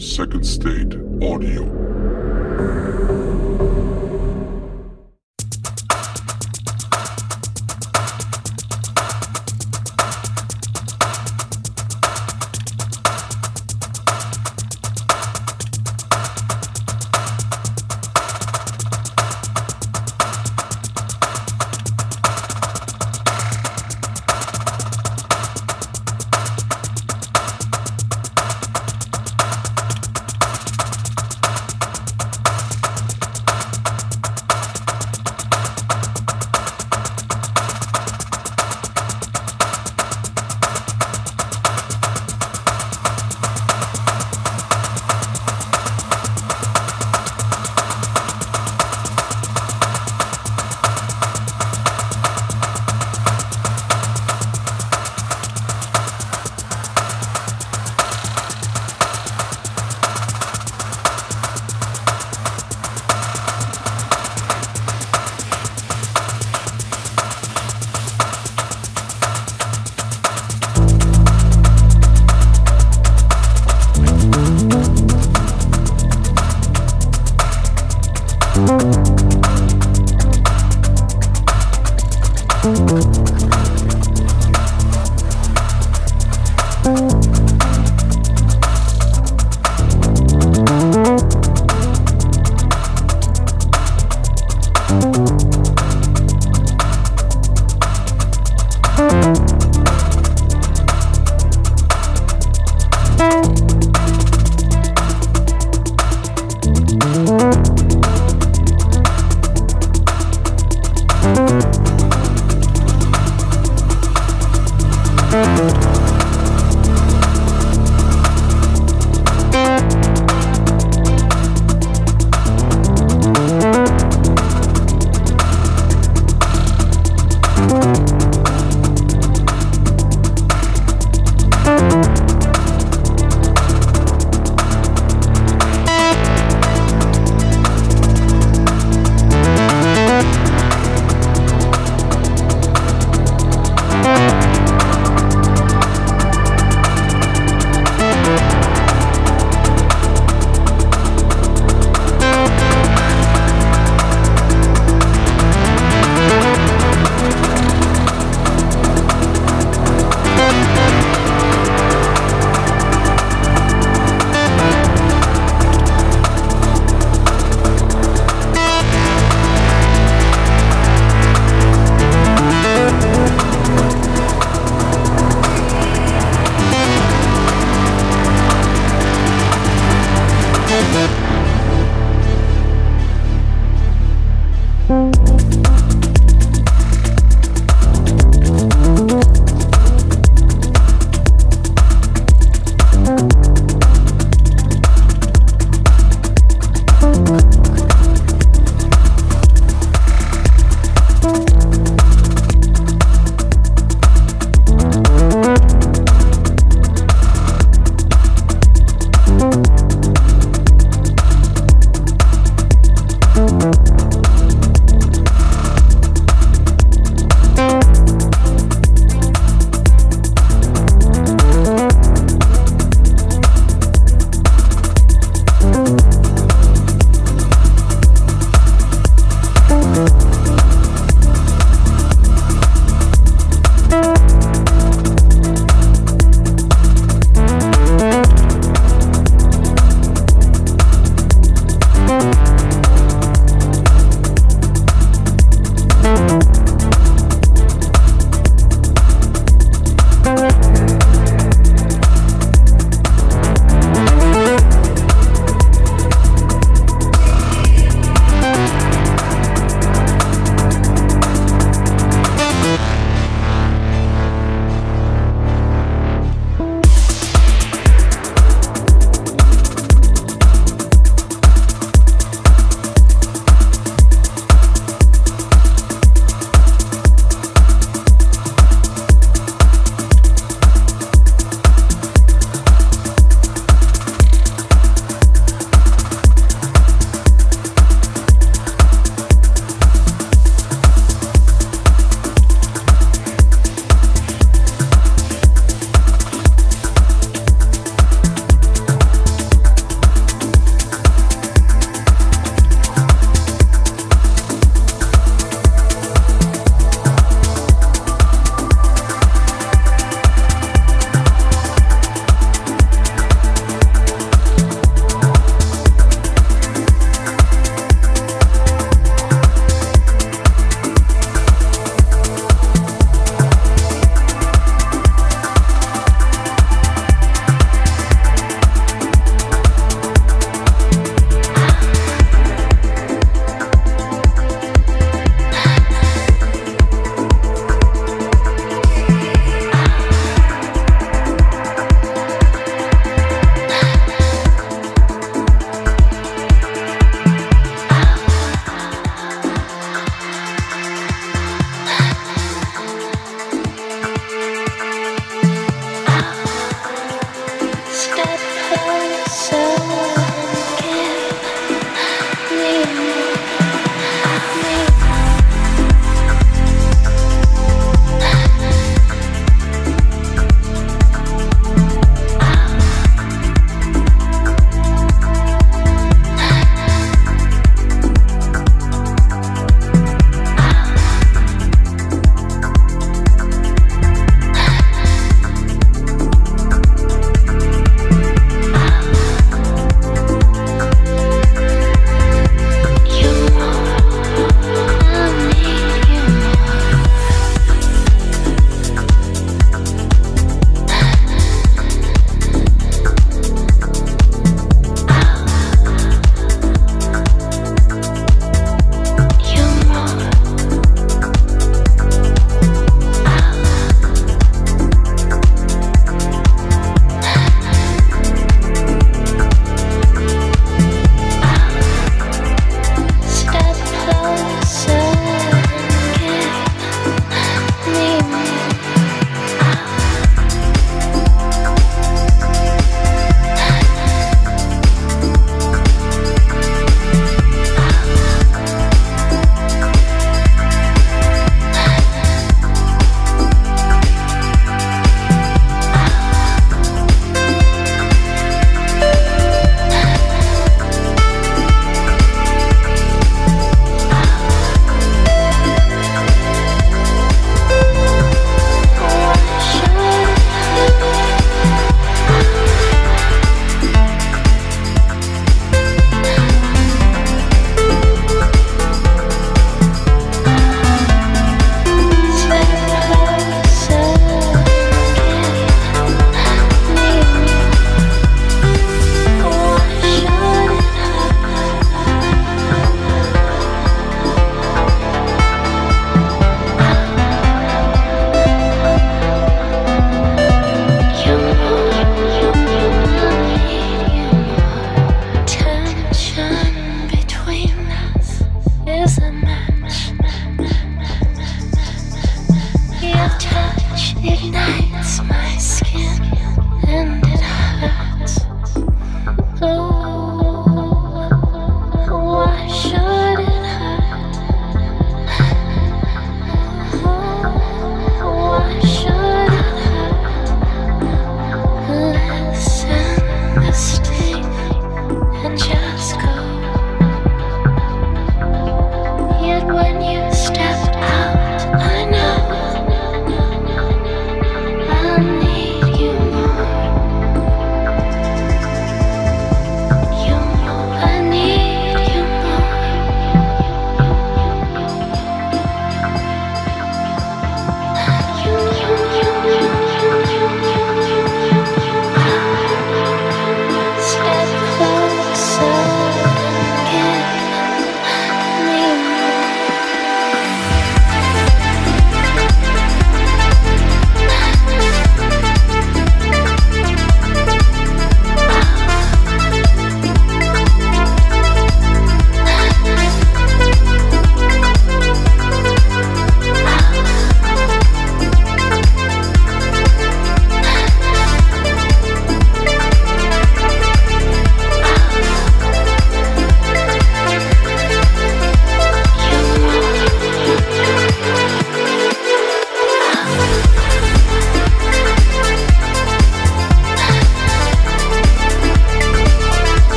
Second State Audio. Música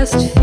just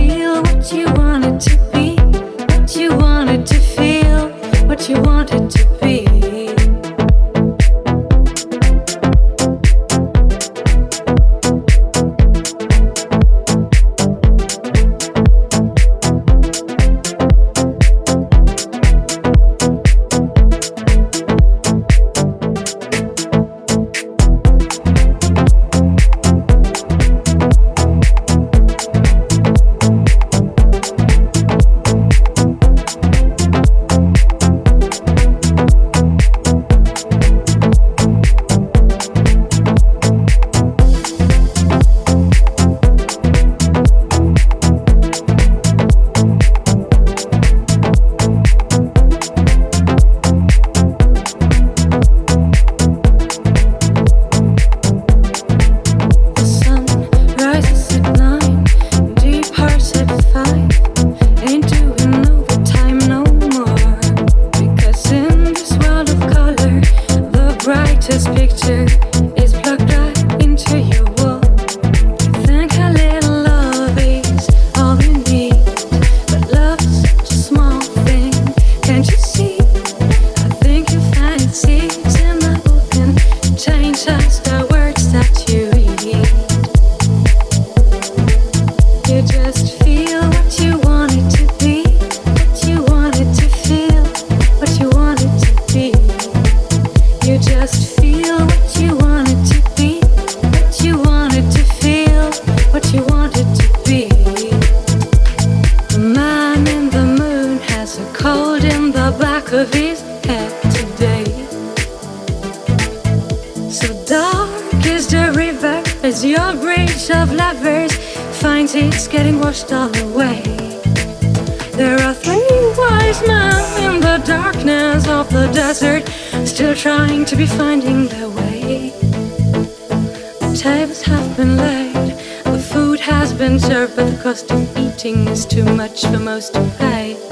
as your bridge of lovers finds it's getting washed all away. There are three wise men in the darkness of the desert, still trying to be finding their way. The tables have been laid, the food has been served, but the cost of eating is too much for most to pay.